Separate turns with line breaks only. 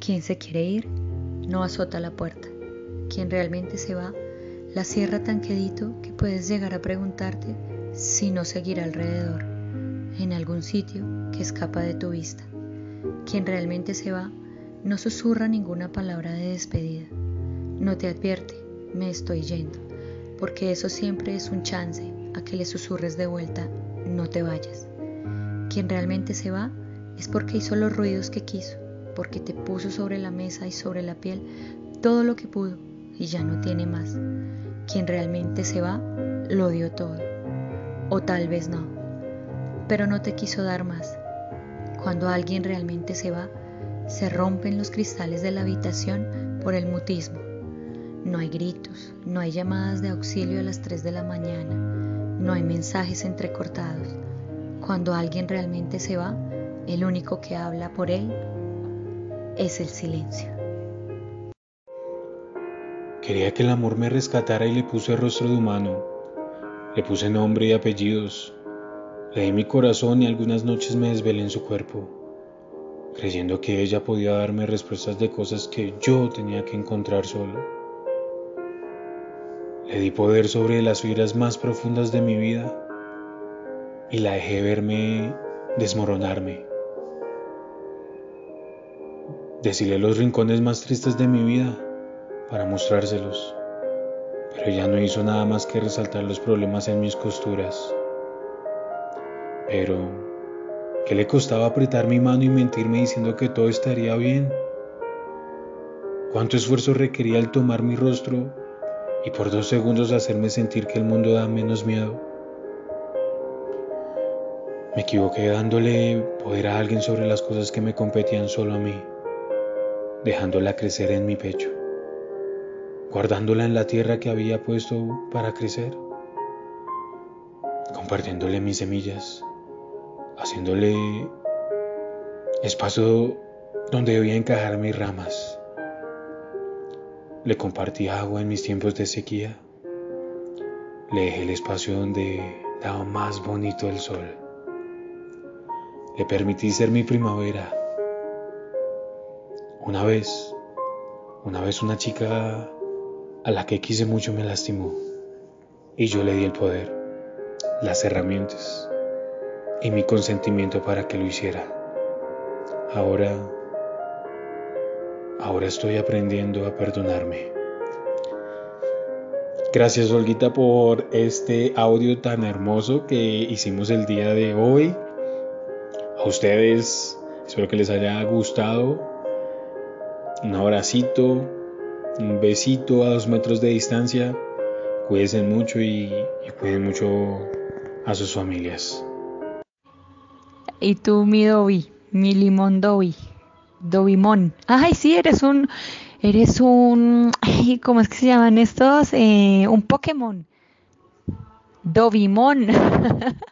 Quien se quiere ir no azota la puerta. Quien realmente se va la cierra tan quedito que puedes llegar a preguntarte si no seguirá alrededor, en algún sitio que escapa de tu vista. Quien realmente se va no susurra ninguna palabra de despedida. No te advierte, me estoy yendo, porque eso siempre es un chance a que le susurres de vuelta, no te vayas. Quien realmente se va es porque hizo los ruidos que quiso, porque te puso sobre la mesa y sobre la piel todo lo que pudo y ya no tiene más. Quien realmente se va, lo dio todo. O tal vez no, pero no te quiso dar más. Cuando alguien realmente se va, se rompen los cristales de la habitación por el mutismo. No hay gritos, no hay llamadas de auxilio a las 3 de la mañana, no hay mensajes entrecortados. Cuando alguien realmente se va, el único que habla por él es el silencio.
Quería que el amor me rescatara y le puse rostro de humano. Le puse nombre y apellidos. Le di mi corazón y algunas noches me desvelé en su cuerpo creyendo que ella podía darme respuestas de cosas que yo tenía que encontrar solo. Le di poder sobre las fibras más profundas de mi vida y la dejé verme desmoronarme. Decirle los rincones más tristes de mi vida para mostrárselos, pero ella no hizo nada más que resaltar los problemas en mis costuras. Pero ¿Qué le costaba apretar mi mano y mentirme diciendo que todo estaría bien? ¿Cuánto esfuerzo requería el tomar mi rostro y por dos segundos hacerme sentir que el mundo da menos miedo? Me equivoqué dándole poder a alguien sobre las cosas que me competían solo a mí, dejándola crecer en mi pecho, guardándola en la tierra que había puesto para crecer, compartiéndole mis semillas haciéndole espacio donde debía encajar mis ramas. Le compartí agua en mis tiempos de sequía. Le dejé el espacio donde daba más bonito el sol. Le permití ser mi primavera. Una vez, una vez una chica a la que quise mucho me lastimó y yo le di el poder, las herramientas y mi consentimiento para que lo hiciera. Ahora, ahora estoy aprendiendo a perdonarme. Gracias Olguita por este audio tan hermoso que hicimos el día de hoy. A ustedes, espero que les haya gustado. Un abracito, un besito a dos metros de distancia. Cuídense mucho y, y cuiden mucho a sus familias.
Y tú, mi Dobby, mi limón Dobby, Dobimón. Ay, sí, eres un, eres un, ay, ¿cómo es que se llaman estos? Eh, un Pokémon. Dobimón.